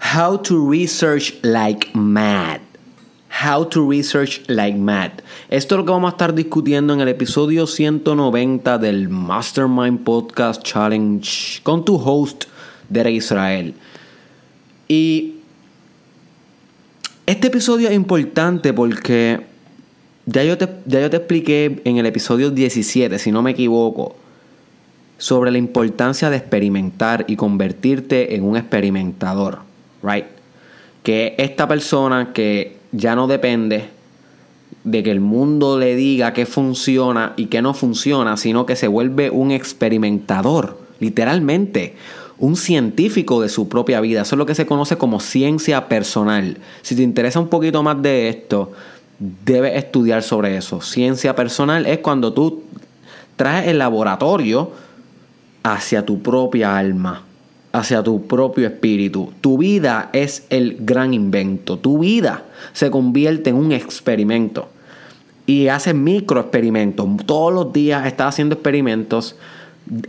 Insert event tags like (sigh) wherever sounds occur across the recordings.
How to research like mad. How to research like mad. Esto es lo que vamos a estar discutiendo en el episodio 190 del Mastermind Podcast Challenge con tu host, Derek Israel. Y este episodio es importante porque ya yo, te, ya yo te expliqué en el episodio 17, si no me equivoco, sobre la importancia de experimentar y convertirte en un experimentador, right? Que esta persona que ya no depende de que el mundo le diga qué funciona y qué no funciona, sino que se vuelve un experimentador, literalmente, un científico de su propia vida. Eso es lo que se conoce como ciencia personal. Si te interesa un poquito más de esto, debes estudiar sobre eso. Ciencia personal es cuando tú traes el laboratorio hacia tu propia alma, hacia tu propio espíritu. Tu vida es el gran invento. Tu vida se convierte en un experimento. Y haces microexperimentos. Todos los días estás haciendo experimentos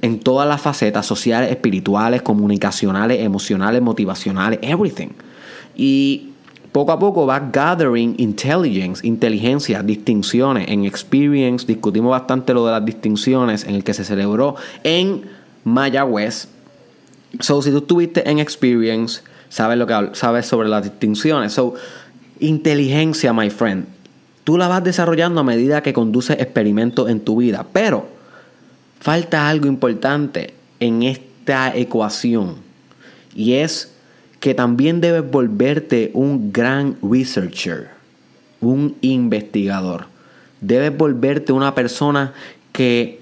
en todas las facetas sociales, espirituales, comunicacionales, emocionales, motivacionales, everything. Y poco a poco vas gathering intelligence, inteligencia, distinciones. En Experience discutimos bastante lo de las distinciones en el que se celebró en Mayagüez. So, si tú estuviste en Experience, sabes lo que sabes sobre las distinciones. So, inteligencia, my friend. Tú la vas desarrollando a medida que conduces experimentos en tu vida. Pero falta algo importante en esta ecuación. Y es que también debes volverte un gran researcher, un investigador. Debes volverte una persona que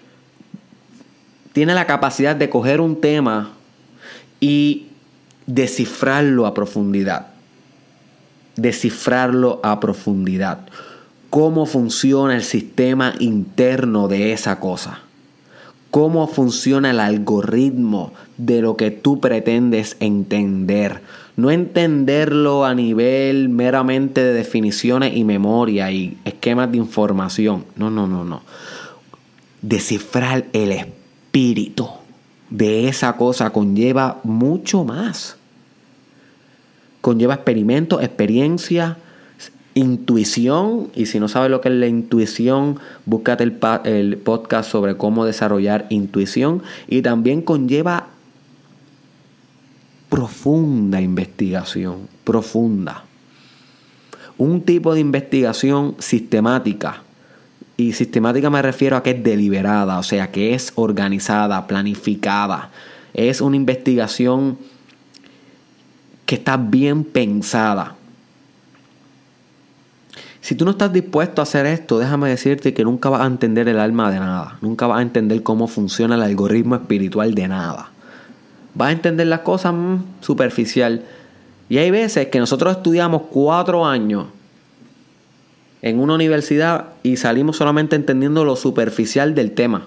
tiene la capacidad de coger un tema y descifrarlo a profundidad. Descifrarlo a profundidad. Cómo funciona el sistema interno de esa cosa. Cómo funciona el algoritmo de lo que tú pretendes entender. No entenderlo a nivel meramente de definiciones y memoria y esquemas de información. No, no, no, no. Descifrar el espíritu de esa cosa conlleva mucho más. Conlleva experimento, experiencia, intuición. Y si no sabes lo que es la intuición, búscate el, el podcast sobre cómo desarrollar intuición. Y también conlleva profunda investigación, profunda. Un tipo de investigación sistemática y sistemática me refiero a que es deliberada, o sea, que es organizada, planificada. Es una investigación que está bien pensada. Si tú no estás dispuesto a hacer esto, déjame decirte que nunca vas a entender el alma de nada. Nunca vas a entender cómo funciona el algoritmo espiritual de nada. Vas a entender las cosas mm, superficial. Y hay veces que nosotros estudiamos cuatro años en una universidad y salimos solamente entendiendo lo superficial del tema.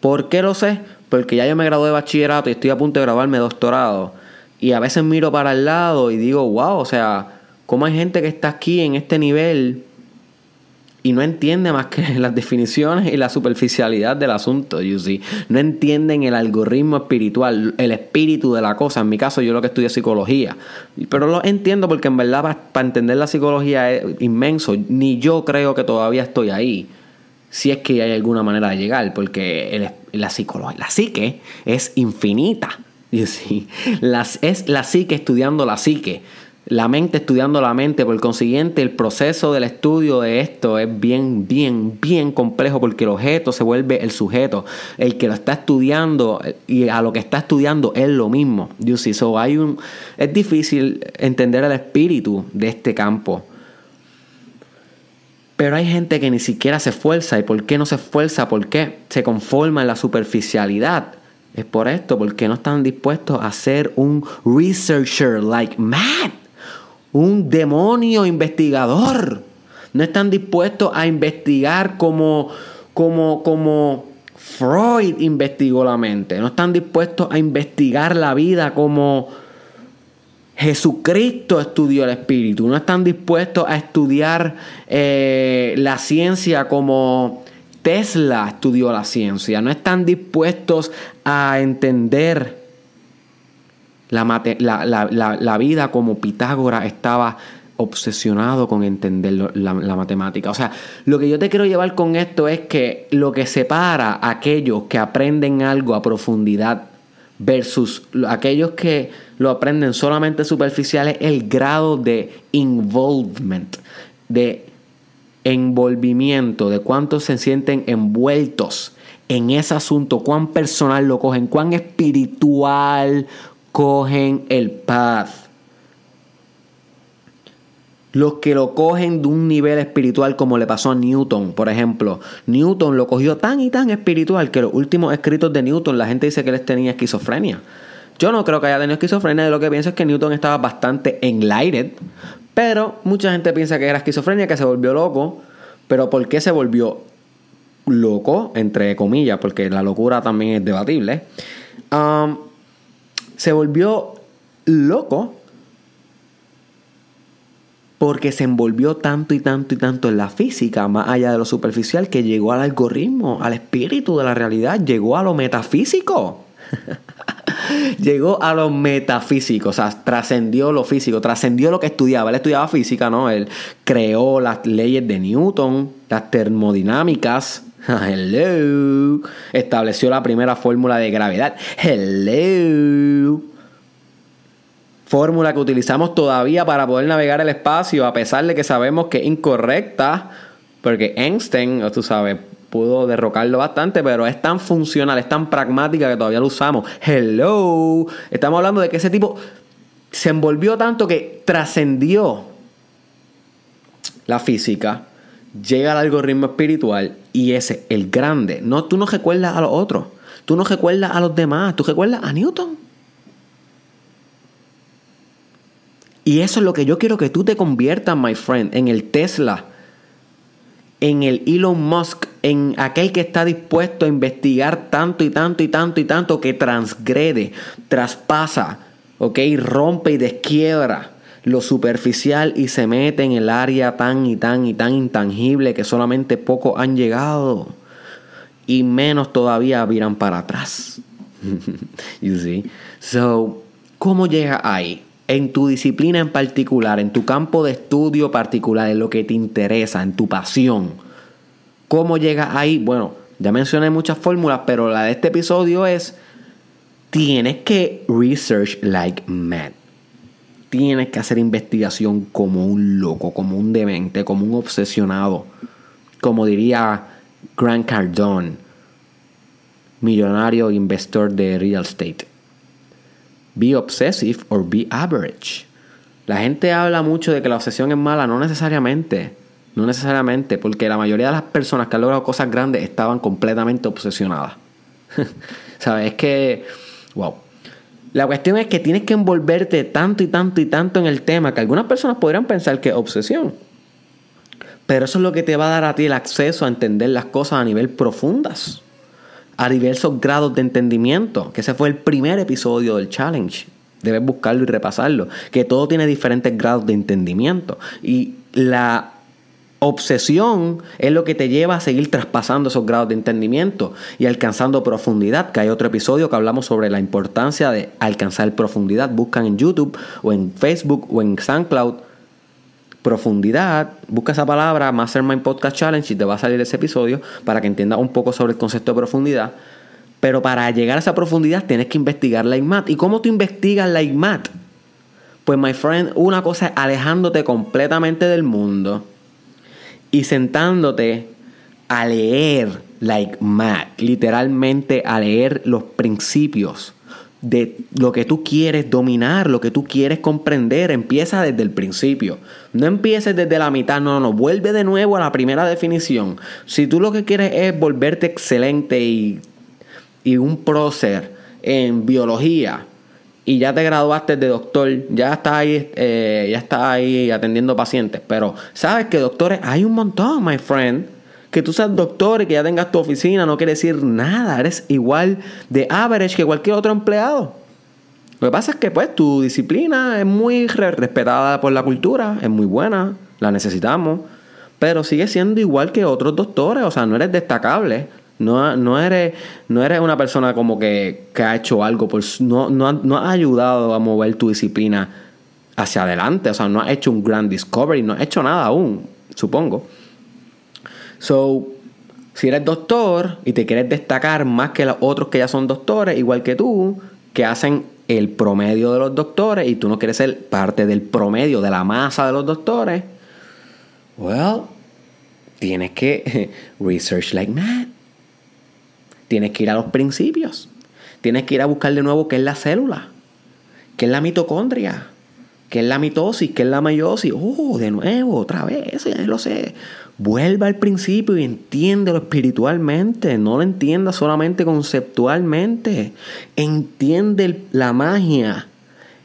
¿Por qué lo sé? Porque ya yo me gradué de bachillerato y estoy a punto de grabarme doctorado. Y a veces miro para el lado y digo, wow, o sea, ¿cómo hay gente que está aquí en este nivel y no entiende más que (laughs) las definiciones y la superficialidad del asunto, you see. No entienden el algoritmo espiritual, el espíritu de la cosa. En mi caso, yo lo que estudio es psicología. Pero lo entiendo porque en verdad para, entender la psicología es inmenso. Ni yo creo que todavía estoy ahí. Si es que hay alguna manera de llegar, porque la psicología, la psique es infinita. You see. Es la psique estudiando la psique la mente estudiando la mente. Por consiguiente, el proceso del estudio de esto es bien, bien, bien complejo porque el objeto se vuelve el sujeto. El que lo está estudiando y a lo que está estudiando es lo mismo. You see? Hay un, es difícil entender el espíritu de este campo. Pero hay gente que ni siquiera se esfuerza. ¿Y por qué no se esfuerza? ¿Por qué se conforma en la superficialidad? Es por esto, porque no están dispuestos a ser un researcher like Matt un demonio investigador. No están dispuestos a investigar como, como, como Freud investigó la mente. No están dispuestos a investigar la vida como Jesucristo estudió el espíritu. No están dispuestos a estudiar eh, la ciencia como Tesla estudió la ciencia. No están dispuestos a entender La, la, vida como Pitágoras estaba obsesionado con entender la, matemática. O sea, lo que yo te quiero llevar con esto es que lo que separa a aquellos que aprenden algo a profundidad versus aquellos que lo aprenden solamente superficial es el grado de involvement, de envolvimiento, de cuántos se sienten envueltos en ese asunto, cuán personal lo cogen, cuán espiritual cogen el path los que lo cogen de un nivel espiritual como le pasó a Newton, por ejemplo. Newton lo cogió tan y tan espiritual que los últimos escritos de Newton la gente dice que él tenía esquizofrenia. Yo no creo que haya tenido esquizofrenia, de lo que pienso es que Newton estaba bastante enlightened, pero mucha gente piensa que era esquizofrenia, que se volvió loco, pero ¿por qué se volvió loco? Entre comillas, porque la locura también es debatible. Um, se volvió loco porque se envolvió tanto y tanto y tanto en la física, más allá de lo superficial, que llegó al algoritmo, al espíritu de la realidad, llegó a lo metafísico. (laughs) llegó a lo metafísico, o sea, trascendió lo físico, trascendió lo que estudiaba. Él estudiaba física, ¿no? Él creó las leyes de Newton, las termodinámicas. (laughs) Hello. Estableció la primera fórmula de gravedad. Hello fórmula que utilizamos todavía para poder navegar el espacio, a pesar de que sabemos que es incorrecta, porque Einstein, tú sabes, pudo derrocarlo bastante, pero es tan funcional, es tan pragmática que todavía lo usamos. Hello, estamos hablando de que ese tipo se envolvió tanto que trascendió la física, llega al algoritmo espiritual y ese, el grande. No, tú no recuerdas a los otros, tú no recuerdas a los demás, tú recuerdas a Newton. Y eso es lo que yo quiero que tú te conviertas, my friend, en el Tesla, en el Elon Musk, en aquel que está dispuesto a investigar tanto y tanto y tanto y tanto que transgrede, traspasa, ¿ok? Rompe y desquiebra lo superficial y se mete en el área tan y tan y tan intangible que solamente pocos han llegado y menos todavía viran para atrás. (laughs) you see? So, ¿cómo llega ahí? en tu disciplina en particular, en tu campo de estudio particular, en lo que te interesa, en tu pasión. ¿Cómo llegas ahí? Bueno, ya mencioné muchas fórmulas, pero la de este episodio es, tienes que research like mad. Tienes que hacer investigación como un loco, como un demente, como un obsesionado. Como diría Grant Cardone, millonario investor de real estate be obsessive or be average. La gente habla mucho de que la obsesión es mala, no necesariamente. No necesariamente, porque la mayoría de las personas que han logrado cosas grandes estaban completamente obsesionadas. (laughs) ¿Sabes? Es que, wow. La cuestión es que tienes que envolverte tanto y tanto y tanto en el tema que algunas personas podrían pensar que es obsesión. Pero eso es lo que te va a dar a ti el acceso a entender las cosas a nivel profundas a diversos grados de entendimiento, que ese fue el primer episodio del challenge. Debes buscarlo y repasarlo, que todo tiene diferentes grados de entendimiento. Y la obsesión es lo que te lleva a seguir traspasando esos grados de entendimiento y alcanzando profundidad, que hay otro episodio que hablamos sobre la importancia de alcanzar profundidad. Buscan en YouTube o en Facebook o en SoundCloud profundidad, busca esa palabra, Mastermind Podcast Challenge, y te va a salir ese episodio para que entiendas un poco sobre el concepto de profundidad. Pero para llegar a esa profundidad tienes que investigar la IMAT. ¿Y cómo tú investigas la IMAT? Pues, my friend, una cosa es alejándote completamente del mundo y sentándote a leer la IMAT, literalmente a leer los principios de lo que tú quieres dominar, lo que tú quieres comprender. Empieza desde el principio. No empieces desde la mitad, no, no, no. Vuelve de nuevo a la primera definición. Si tú lo que quieres es volverte excelente y, y un prócer en biología y ya te graduaste de doctor, ya estás ahí, eh, ya estás ahí atendiendo pacientes, pero sabes que doctores hay un montón, my friend. Que tú seas doctor y que ya tengas tu oficina no quiere decir nada. Eres igual de average que cualquier otro empleado. Lo que pasa es que pues tu disciplina es muy respetada por la cultura, es muy buena, la necesitamos, pero sigue siendo igual que otros doctores, o sea, no eres destacable. No, no, eres, no eres una persona como que, que ha hecho algo, por, no, no, no has ayudado a mover tu disciplina hacia adelante. O sea, no has hecho un grand discovery, no has hecho nada aún, supongo. So, si eres doctor y te quieres destacar más que los otros que ya son doctores, igual que tú, que hacen el promedio de los doctores y tú no quieres ser parte del promedio de la masa de los doctores, well, tienes que (laughs) research like mad. Tienes que ir a los principios. Tienes que ir a buscar de nuevo qué es la célula, qué es la mitocondria, qué es la mitosis, qué es la meiosis. Oh, de nuevo, otra vez, ya lo sé. Vuelva al principio y entiéndelo espiritualmente, no lo entienda solamente conceptualmente. Entiende la magia,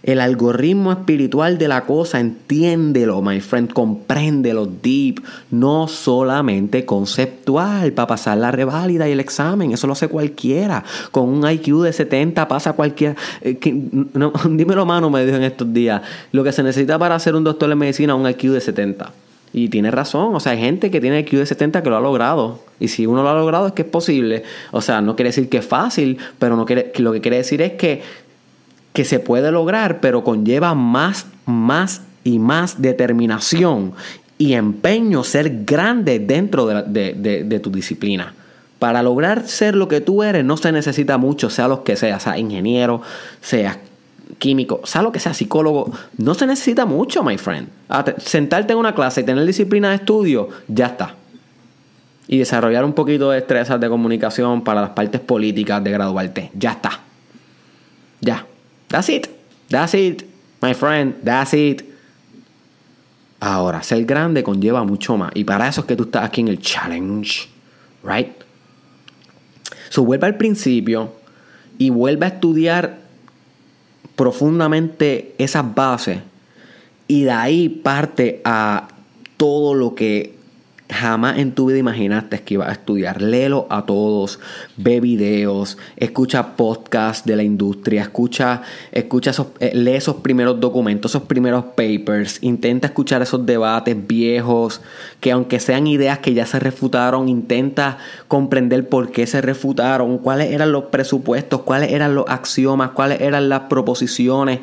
el algoritmo espiritual de la cosa, entiéndelo, my friend, compréndelo deep, no solamente conceptual para pasar la reválida y el examen, eso lo hace cualquiera. Con un IQ de 70 pasa cualquiera. Eh, (laughs) dímelo, mano, me dijo en estos días, lo que se necesita para ser un doctor de medicina es un IQ de 70. Y tiene razón, o sea, hay gente que tiene IQ de 70 que lo ha logrado. Y si uno lo ha logrado es que es posible. O sea, no quiere decir que es fácil, pero no quiere, lo que quiere decir es que, que se puede lograr, pero conlleva más, más y más determinación y empeño ser grande dentro de, de tu disciplina. Para lograr ser lo que tú eres no se necesita mucho, sea lo que sea, sea ingeniero, sea químico, sea lo que sea, psicólogo, no se necesita mucho, my friend. Sentarte en una clase y tener disciplina de estudio, ya está. Y desarrollar un poquito de destrezas de comunicación para las partes políticas de graduarte, ya está. Ya. That's it. That's it, my friend. That's it. Ahora, ser grande conlleva mucho más. Y para eso es que tú estás aquí en el challenge. Right? So, vuelve al principio y vuelve a estudiar profundamente esas bases y de ahí parte a todo lo que jamás en tu vida imaginaste que ibas a estudiar. Léelo a todos, ve videos, escucha podcasts de la industria, escucha, escucha esos, eh, lee esos primeros documentos, esos primeros papers, intenta escuchar esos debates viejos, que aunque sean ideas que ya se refutaron, intenta comprender por qué se refutaron, cuáles eran los presupuestos, cuáles eran los axiomas, cuáles eran las proposiciones,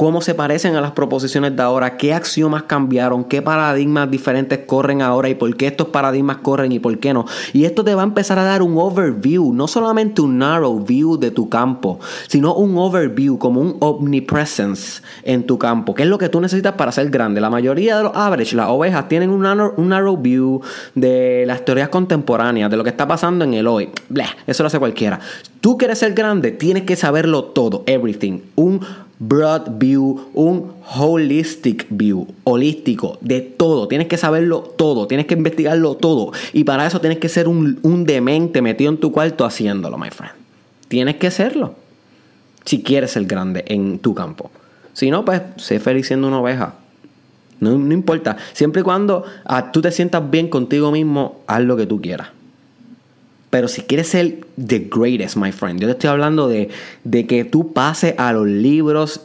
cómo se parecen a las proposiciones de ahora, qué axiomas cambiaron, qué paradigmas diferentes corren ahora y por qué estos paradigmas corren y por qué no. Y esto te va a empezar a dar un overview, no solamente un narrow view de tu campo, sino un overview como un omnipresence en tu campo, que es lo que tú necesitas para ser grande. La mayoría de los average, las ovejas, tienen un narrow, view de las teorías contemporáneas, de lo que está pasando en el hoy. eso lo hace cualquiera. Tú quieres ser grande, tienes que saberlo todo, everything. Un broad view, un holistic view, holístico, de todo. Tienes que saberlo todo, tienes que investigarlo todo. Y para eso tienes que ser un, un demente metido en tu cuarto haciéndolo, my friend. Tienes que serlo. Si quieres ser grande en tu campo. Si no, pues sé feliz siendo una oveja. No, no importa. Siempre y cuando ah, tú te sientas bien contigo mismo, haz lo que tú quieras. Pero si quieres ser the greatest, my friend, yo te estoy hablando de, de que tú pases a los libros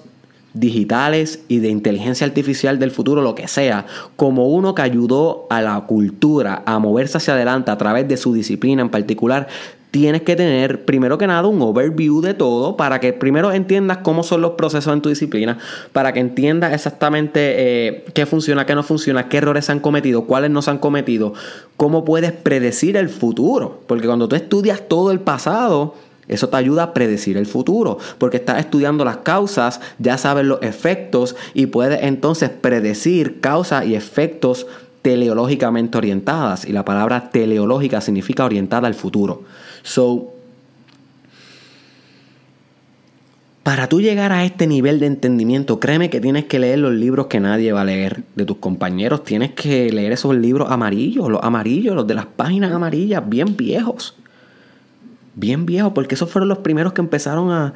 digitales y de inteligencia artificial del futuro, lo que sea, como uno que ayudó a la cultura a moverse hacia adelante a través de su disciplina en particular, tienes que tener, primero que nada, un overview de todo para que primero entiendas cómo son los procesos en tu disciplina, para que entiendas exactamente eh, qué funciona, qué no funciona, qué errores se han cometido, cuáles no se han cometido, cómo puedes predecir el futuro. Porque cuando tú estudias todo el pasado, eso te ayuda a predecir el futuro, porque estás estudiando las causas, ya sabes los efectos y puedes entonces predecir causas y efectos teleológicamente orientadas. Y la palabra teleológica significa orientada al futuro. So, para tú llegar a este nivel de entendimiento, créeme que tienes que leer los libros que nadie va a leer de tus compañeros. Tienes que leer esos libros amarillos, los amarillos, los de las páginas amarillas, bien viejos bien viejo, porque esos fueron los primeros que empezaron a,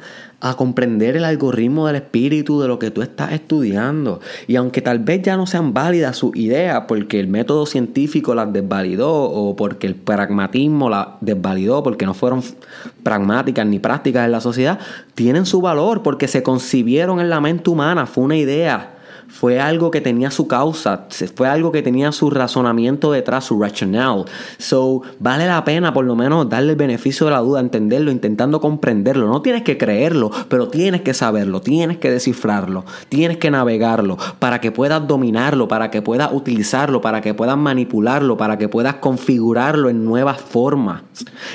comprender el algoritmo del espíritu de lo que tú estás estudiando. Y aunque tal vez ya no sean válidas sus ideas, porque el método científico las desvalidó o porque el pragmatismo las desvalidó, porque no fueron pragmáticas ni prácticas en la sociedad, tienen su valor porque se concibieron en la mente humana, fue una idea Fue algo que tenía su causa, fue algo que tenía su razonamiento detrás, su rationale. So, vale la pena por lo menos darle el beneficio de la duda, entenderlo, intentando comprenderlo. No tienes que creerlo, pero tienes que saberlo, tienes que descifrarlo, tienes que navegarlo para que puedas dominarlo, para que puedas utilizarlo, para que puedas manipularlo, para que puedas configurarlo en nuevas formas,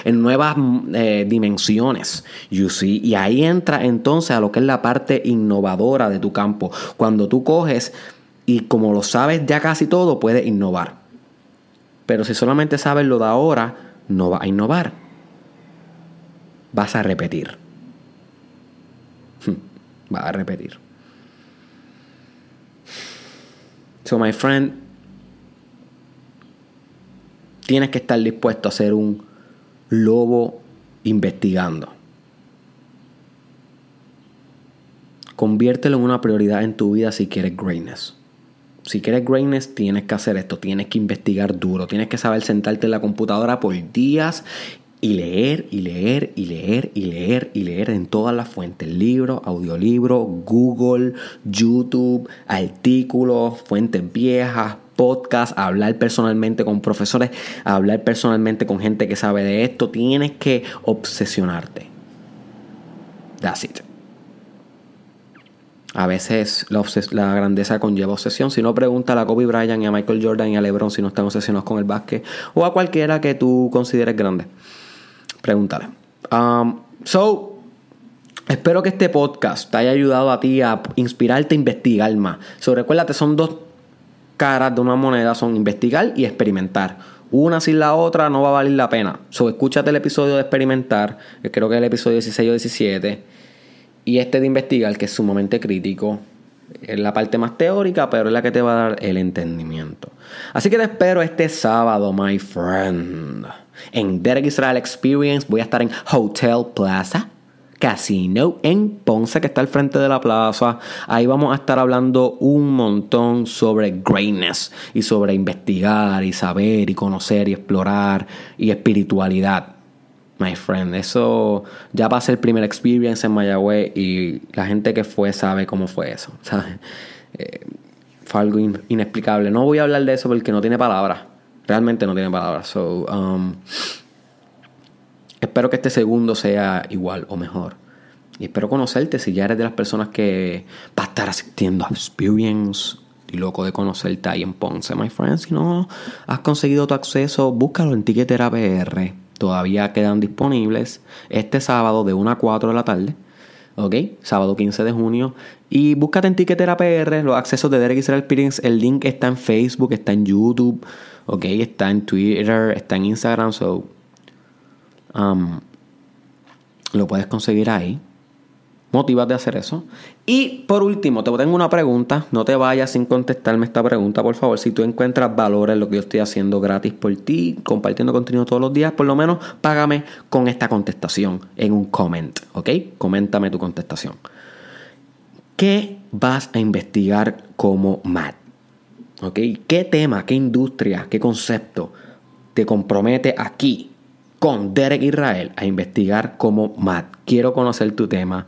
en nuevas eh, dimensiones. You see? Y ahí entra entonces a lo que es la parte innovadora de tu campo. Cuando tú coges y como lo sabes ya casi todo, puedes innovar. Pero si solamente sabes lo de ahora, no vas a innovar. Vas a repetir. (laughs) Vas a repetir. So, my friend, tienes que estar dispuesto a ser un lobo investigando. Conviértelo en una prioridad en tu vida si quieres greatness. Si quieres greatness, tienes que hacer esto, tienes que investigar duro, tienes que saber sentarte en la computadora por días y leer y leer y leer y leer y leer en todas las fuentes, libros, audiolibros, Google, YouTube, artículos, fuentes viejas, podcasts, hablar personalmente con profesores, hablar personalmente con gente que sabe de esto, tienes que obsesionarte. That's it. A veces la, grandeza conlleva obsesión. Si no, pregunta a Kobe Bryant y a Michael Jordan y a LeBron si no están obsesionados con el básquet o a cualquiera que tú consideres grande. Pregúntale. Um, so, espero que este podcast te haya ayudado a ti a inspirarte a investigar más. So, recuérdate, son dos caras de una moneda, son investigar y experimentar. Una sin la otra no va a valer la pena. So, escúchate el episodio de experimentar, que creo que es el episodio 16 o 17 y este de investigar, que es sumamente crítico, es la parte más teórica, pero es la que te va a dar el entendimiento. Así que te espero este sábado, my friend. En Derek Israel Experience voy a estar en Hotel Plaza Casino en Ponce, que está al frente de la plaza. Ahí vamos a estar hablando un montón sobre greatness y sobre investigar y saber y conocer y explorar y espiritualidad my friend. Eso ya pasé el primer experience en Mayagüez y la gente que fue sabe cómo fue eso. (laughs) Eh, fue algo inexplicable. No voy a hablar de eso porque no tiene palabras. Realmente no tiene palabras. So, um, espero que este segundo sea igual o mejor. Y espero conocerte si ya eres de las personas que va a estar asistiendo a Experience. Y loco de conocerte ahí en Ponce, my friend. Si no has conseguido tu acceso, búscalo en Ticketera PR todavía quedan disponibles este sábado de 1 a 4 de la tarde. ¿Ok? Sábado 15 de junio. Y búscate en Ticketera PR los accesos de Derek Israel Experience. El link está en Facebook, está en YouTube, ¿ok? Está en Twitter, está en Instagram. So, um, lo puedes conseguir ahí motivas de hacer eso. Y por último, te tengo una pregunta. No te vayas sin contestarme esta pregunta, por favor. Si tú encuentras valor en lo que yo estoy haciendo gratis por ti, compartiendo contenido todos los días, por lo menos págame con esta contestación en un comment, ¿ok? Coméntame tu contestación. ¿Qué vas a investigar como Matt? ¿Ok? ¿Qué tema, qué industria, qué concepto te compromete aquí con Derek Israel a investigar como Matt? Quiero conocer tu tema